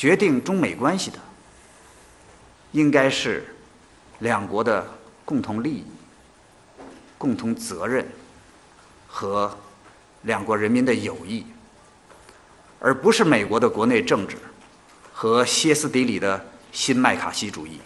决定中美关系的应该是两国的共同利益共同责任和两国人民的友谊而不是美国的国内政治和歇斯底里的新麦卡锡主义。